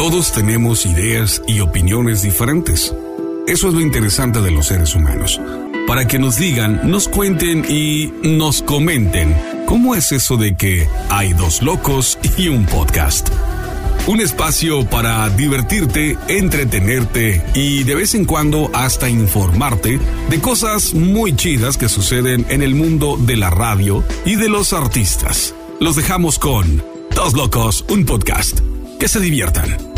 Todos tenemos ideas y opiniones diferentes. Eso es lo interesante de los seres humanos. Para que nos digan, nos cuenten y nos comenten cómo es eso de que hay dos locos y un podcast. Un espacio para divertirte, entretenerte y de vez en cuando hasta informarte de cosas muy chidas que suceden en el mundo de la radio y de los artistas. Los dejamos con Dos Locos, un podcast. Que se diviertan.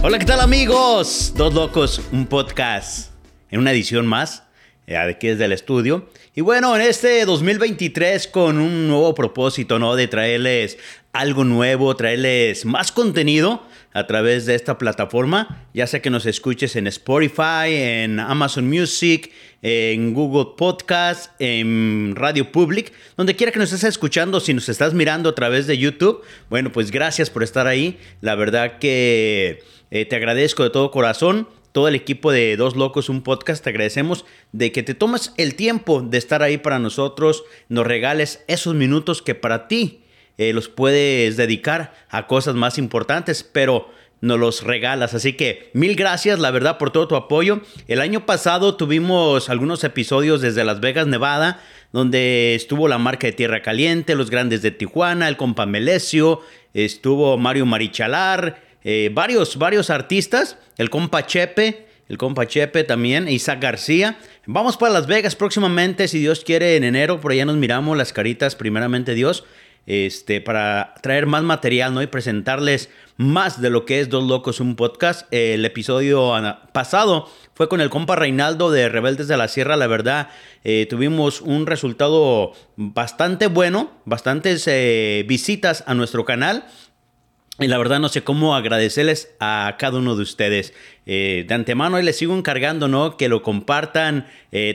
Hola, ¿qué tal amigos? Dos Locos, un podcast. En una edición más, de aquí desde el estudio. Y bueno, en este 2023 con un nuevo propósito, ¿no? De traerles algo nuevo, traerles más contenido a través de esta plataforma, ya sea que nos escuches en Spotify, en Amazon Music, en Google Podcast, en Radio Public, donde quiera que nos estés escuchando, si nos estás mirando a través de YouTube, bueno, pues gracias por estar ahí. La verdad que eh, te agradezco de todo corazón. Todo el equipo de Dos Locos, un podcast, te agradecemos de que te tomes el tiempo de estar ahí para nosotros, nos regales esos minutos que para ti eh, los puedes dedicar a cosas más importantes, pero nos los regalas. Así que mil gracias, la verdad, por todo tu apoyo. El año pasado tuvimos algunos episodios desde Las Vegas, Nevada, donde estuvo la marca de Tierra Caliente, los grandes de Tijuana, el compa Melesio, estuvo Mario Marichalar, eh, varios, varios artistas, el compa Chepe. El compa Chepe también, Isaac García. Vamos para Las Vegas próximamente, si Dios quiere, en enero. Por allá nos miramos las caritas, primeramente Dios este, para traer más material ¿no? y presentarles más de lo que es Dos Locos, un podcast. El episodio pasado fue con el compa Reinaldo de Rebeldes de la Sierra. La verdad, eh, tuvimos un resultado bastante bueno, bastantes eh, visitas a nuestro canal. Y la verdad no sé cómo agradecerles a cada uno de ustedes. Eh, de antemano les sigo encargando, ¿no? Que lo compartan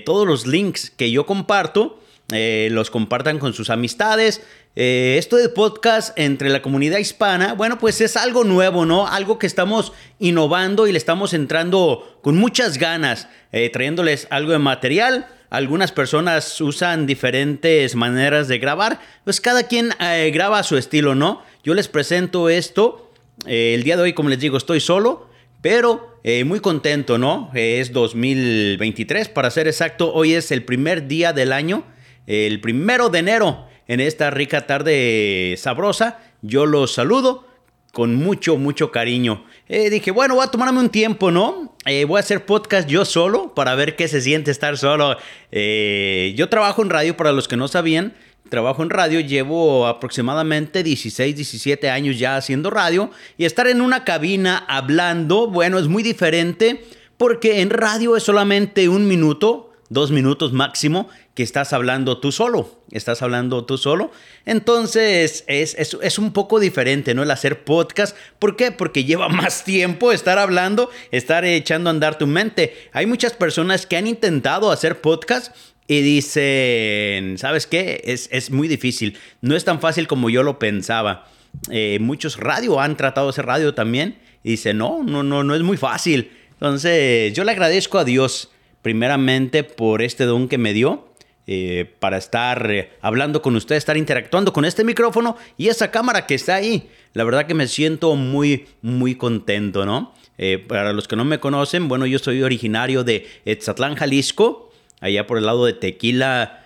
todos los links que yo comparto. los compartan con sus amistades, eh, esto de podcast entre la comunidad hispana, bueno, pues es algo nuevo, ¿no? Algo que estamos innovando y le estamos entrando con muchas ganas, eh, trayéndoles algo de material. Algunas personas usan diferentes maneras de grabar, pues cada quien eh, graba a su estilo, ¿no? Yo les presento esto. el día de hoy, como les digo, estoy solo, pero muy contento, ¿no? es 2023, para ser exacto, hoy es el primer día del año, el primero de enero en esta rica tarde sabrosa. Yo los saludo con mucho, mucho cariño. Eh, dije, bueno, voy a tomarme un tiempo, ¿no? Eh, voy a hacer podcast yo solo para ver qué se siente estar solo. Eh, yo trabajo en radio, para los que no sabían. Trabajo en radio, llevo aproximadamente 16, 17 años ya haciendo radio y estar en una cabina hablando, bueno, es muy diferente porque en radio es solamente un minuto, dos minutos máximo que estás hablando tú solo, estás hablando tú solo. Entonces es, es, un poco diferente, ¿no? El hacer podcast. ¿Por qué? Porque lleva más tiempo estar hablando, estar echando a andar tu mente. Hay muchas personas que han intentado hacer podcast y dicen, ¿sabes qué? Es, es muy difícil, no es tan fácil como yo lo pensaba. Eh, muchos radio han tratado de hacer radio también y dicen, no, no, no, no es muy fácil. Entonces yo le agradezco a Dios primeramente por este don que me dio eh, para estar eh, hablando con ustedes, estar interactuando con este micrófono y esa cámara que está ahí. La verdad que me siento muy, muy contento, ¿no? Eh, para los que no me conocen, bueno, yo soy originario de Etzatlán, Jalisco, allá por el lado de Tequila,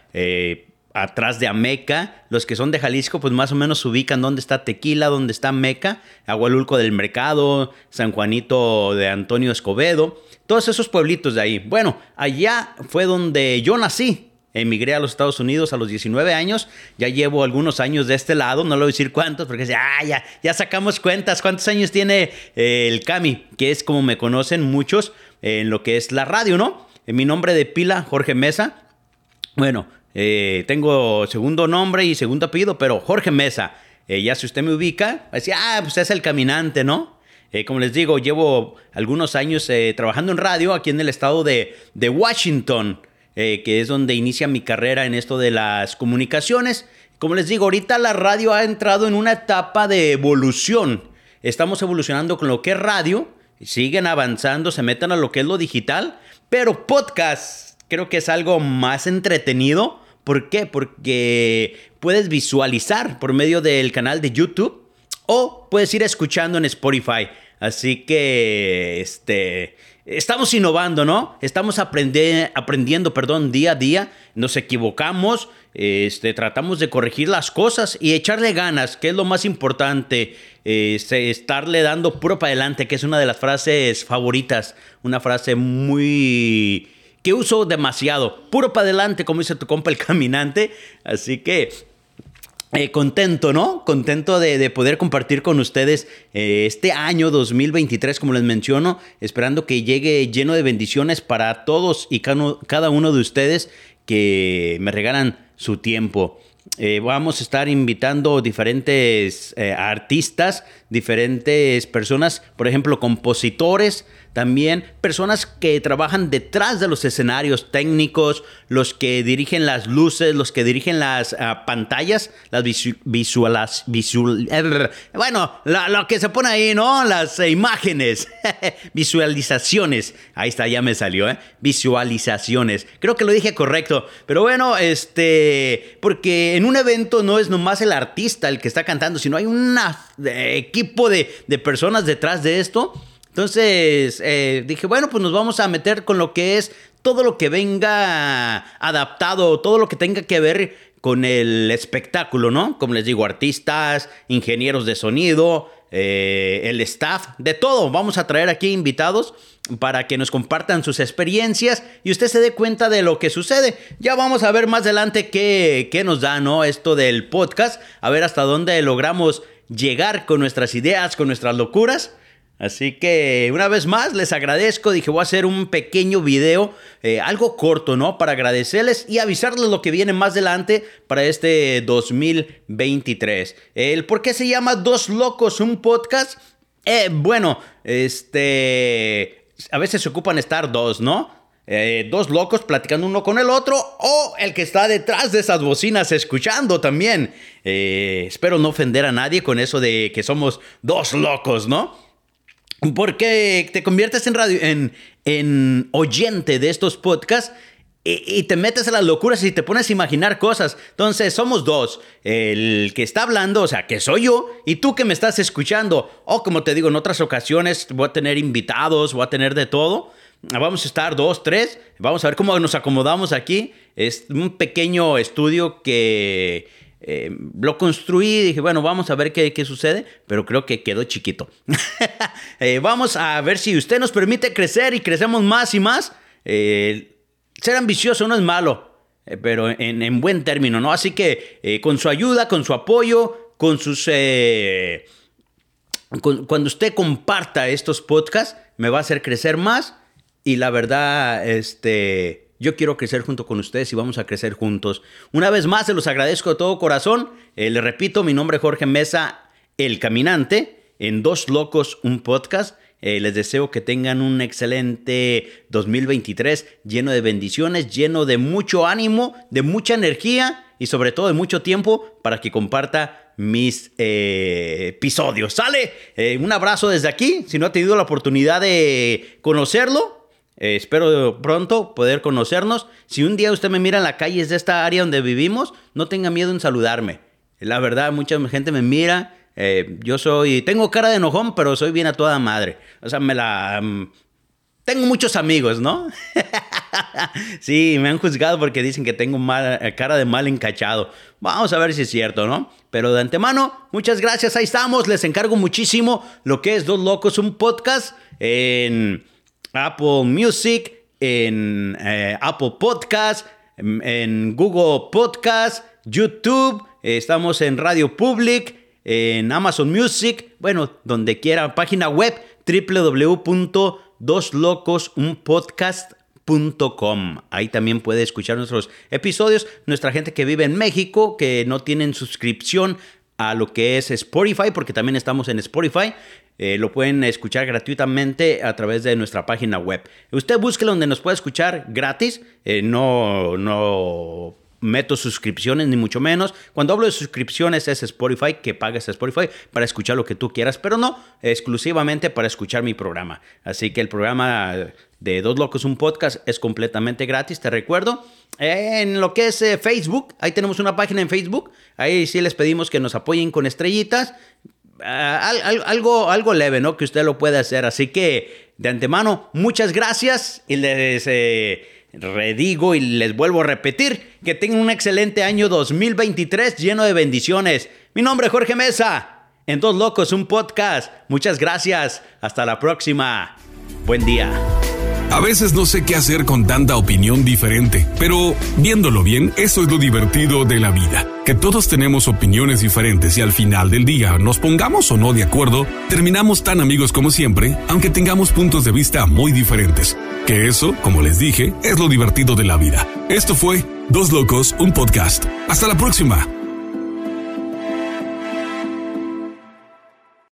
atrás de Ameca. Los que son de Jalisco, pues más o menos ubican dónde está Tequila, dónde está Meca, Agualulco del Mercado, San Juanito de Antonio Escobedo, todos esos pueblitos de ahí. Bueno, allá fue donde yo nací, emigré a los Estados Unidos a los 19 años, ya llevo algunos años de este lado, no le voy a decir cuántos, porque ah, ya, ya sacamos cuentas, cuántos años tiene eh, el Cami, que es como me conocen muchos en lo que es la radio, ¿no? En mi nombre de pila, Jorge Mesa. Bueno, eh, tengo segundo nombre y segundo apellido, pero Jorge Mesa. Eh, ya si usted me ubica, va a decir, ah, pues es el caminante, ¿no? como les digo, llevo algunos años trabajando en radio aquí en el estado de Washington. Eh, que es donde inicia mi carrera en esto de las comunicaciones. Como les digo, ahorita la radio ha entrado en una etapa de evolución. Estamos evolucionando con lo que es radio, siguen avanzando, se meten a lo que es lo digital, pero podcast creo que es algo más entretenido. ¿Por qué? Porque puedes visualizar por medio del canal de YouTube o puedes ir escuchando en Spotify. Así que, este, estamos innovando, ¿no? Estamos aprendiendo, perdón, día a día. Nos equivocamos, este, tratamos de corregir las cosas y echarle ganas, que es lo más importante. Este, estarle dando puro para adelante, que es una de las frases favoritas. Una frase muy que uso demasiado. Puro para adelante, como dice tu compa el caminante. Así que eh, contento, ¿no? Contento de, poder compartir con ustedes eh, este año 2023, como les menciono, esperando que llegue lleno de bendiciones para todos y cada uno de ustedes que me regalan su tiempo. Eh, vamos a estar invitando diferentes artistas, diferentes personas, por ejemplo, compositores, también personas que trabajan detrás de los escenarios técnicos, los que dirigen las luces, los que dirigen las ah, pantallas, las visualas, visual, bueno, lo, que se pone ahí, ¿no? Las eh, imágenes, visualizaciones. Ahí está, ya me salió, ¿eh? Visualizaciones. Creo que lo dije correcto. Pero bueno, este, porque en un evento no es nomás el artista el que está cantando, sino hay un eh, equipo de, personas detrás de esto entonces eh, dije, bueno, pues nos vamos a meter con lo que es todo lo que venga adaptado, todo lo que tenga que ver con el espectáculo, ¿no? Como les digo, artistas, ingenieros de sonido, eh, el staff, de todo. Vamos a traer aquí invitados para que nos compartan sus experiencias y usted se dé cuenta de lo que sucede. Ya vamos a ver más adelante qué, qué nos da, ¿no? Esto del podcast, a ver hasta dónde logramos llegar con nuestras ideas, con nuestras locuras. Así que una vez más les agradezco, dije voy a hacer un pequeño video, eh, algo corto, ¿no? Para agradecerles y avisarles lo que viene más adelante para este 2023. El por qué se llama Dos Locos, un podcast. Eh, bueno, este... A veces se ocupan estar dos, ¿no? Eh, dos locos platicando uno con el otro o el que está detrás de esas bocinas escuchando también. espero no ofender a nadie con eso de que somos dos locos, ¿no? Porque te conviertes en, radio, en, en oyente de estos podcasts y, te metes a las locuras y te pones a imaginar cosas. Entonces, somos dos. El que está hablando, o sea, que soy yo, y tú que me estás escuchando. O como te digo, en otras ocasiones voy a tener invitados, voy a tener de todo. Vamos a estar dos, tres. Vamos a ver cómo nos acomodamos aquí. Es un pequeño estudio que eh, lo construí y dije, bueno, vamos a ver qué, sucede, pero creo que quedó chiquito. Eh, vamos a ver si usted nos permite crecer y crecemos más y más. Eh, ser ambicioso no es malo, pero en, buen término, ¿no? Así que con su ayuda, con su apoyo, con sus... cuando usted comparta estos podcasts, me va a hacer crecer más y la verdad, este yo quiero crecer junto con ustedes y vamos a crecer juntos. Una vez más, se los agradezco de todo corazón. Eh, les repito, mi nombre es Jorge Mesa, el caminante, en Dos Locos, un podcast. Eh, les deseo que tengan un excelente 2023 lleno de bendiciones, lleno de mucho ánimo, de mucha energía y sobre todo de mucho tiempo para que comparta mis eh, episodios. ¿Sale? un abrazo desde aquí. Si no ha tenido la oportunidad de conocerlo, eh, espero pronto poder conocernos. Si un día usted me mira en la calle de esta área donde vivimos, no tenga miedo en saludarme. La verdad, mucha gente me mira. Eh, yo soy, tengo cara de enojón, pero soy bien a toda madre. O sea, me la... Mm, tengo muchos amigos, ¿no? sí, me han juzgado porque dicen que tengo eh, cara de mal encachado. Vamos a ver si es cierto, ¿no? Pero de antemano, muchas gracias. Ahí estamos. Les encargo muchísimo lo que es Dos Locos, un podcast en Apple Music, en eh, Apple Podcast, en, Google Podcast, YouTube, estamos en Radio Public, en Amazon Music, bueno, donde quiera, página web www.doslocosunpodcast.com. Ahí también puede escuchar nuestros episodios. Nuestra gente que vive en México, que no tienen suscripción a lo que es Spotify, porque también estamos en Spotify. Eh, lo pueden escuchar gratuitamente a través de nuestra página web. Usted busque donde nos puede escuchar gratis. Eh, no, no meto suscripciones, ni mucho menos. Cuando hablo de suscripciones es Spotify, que pagues Spotify para escuchar lo que tú quieras, pero no exclusivamente para escuchar mi programa. Así que el programa de Dos Locos, un podcast, es completamente gratis, te recuerdo. En lo que es eh, Facebook, ahí tenemos una página en Facebook. Ahí sí les pedimos que nos apoyen con estrellitas ah, algo, algo leve, ¿no? Que usted lo puede hacer. Así que, de antemano, muchas gracias y les eh, redigo y les vuelvo a repetir que tengan un excelente año 2023 lleno de bendiciones. Mi nombre es Jorge Mesa. En Dos Locos, un podcast. Muchas gracias. Hasta la próxima. Buen día. A veces no sé qué hacer con tanta opinión diferente, pero viéndolo bien, eso es lo divertido de la vida, que todos tenemos opiniones diferentes y al final del día, nos pongamos o no de acuerdo, terminamos tan amigos como siempre, aunque tengamos puntos de vista muy diferentes. Que eso, como les dije, es lo divertido de la vida. Esto fue Dos Locos, un podcast. Hasta la próxima.